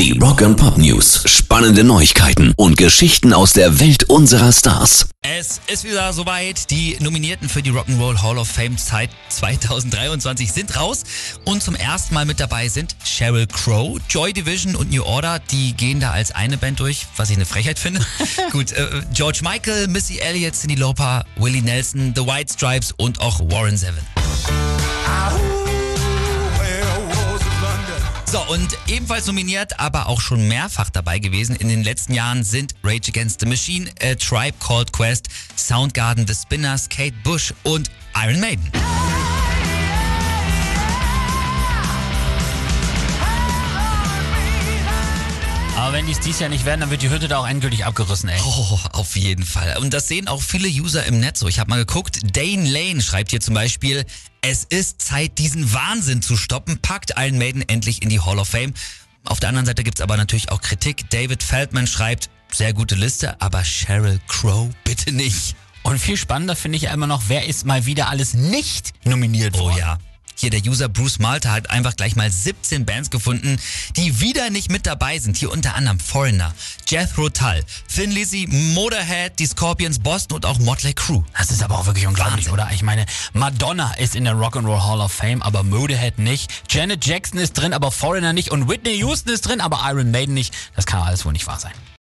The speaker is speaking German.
Die Rock and Pop News. Spannende Neuigkeiten und Geschichten aus der Welt unserer Stars. Es ist wieder soweit. Die Nominierten für die Rock'n'Roll Hall of Fame Zeit 2023 sind raus. Und zum ersten Mal mit dabei sind Sheryl Crow, Joy Division und New Order. Die gehen da als eine Band durch, was ich eine Frechheit finde. Gut, äh, George Michael, Missy Elliott, Cindy Lauper, Willie Nelson, The White Stripes und auch Warren Zevon. So, und ebenfalls nominiert, aber auch schon mehrfach dabei gewesen in den letzten Jahren sind Rage Against the Machine, A Tribe Called Quest, Soundgarden, The Spinners, Kate Bush und Iron Maiden. Wenn die es dies Jahr nicht werden, dann wird die Hütte da auch endgültig abgerissen, ey. Oh, auf jeden Fall. Und das sehen auch viele User im Netz so. Ich habe mal geguckt, Dane Lane schreibt hier zum Beispiel, es ist Zeit, diesen Wahnsinn zu stoppen. Packt Iron Maiden endlich in die Hall of Fame. Auf der anderen Seite gibt's aber natürlich auch Kritik. David Feldman schreibt, sehr gute Liste, aber Sheryl Crow bitte nicht. Und viel spannender finde ich immer noch, wer ist mal wieder alles nicht nominiert Oh worden. ja. Hier der User Bruce Malta hat einfach gleich mal 17 Bands gefunden, die wieder nicht mit dabei sind. Hier unter anderem Foreigner, Jethro Tull, Thin Lizzy, Motorhead, die Scorpions, Boston und auch Motley Crue. Das ist aber auch wirklich unglaublich, Wahnsinn. oder? Ich meine, Madonna ist in der Rock'n'Roll Hall of Fame, aber Motorhead nicht. Janet Jackson ist drin, aber Foreigner nicht. Und Whitney Houston ist drin, aber Iron Maiden nicht. Das kann alles wohl nicht wahr sein.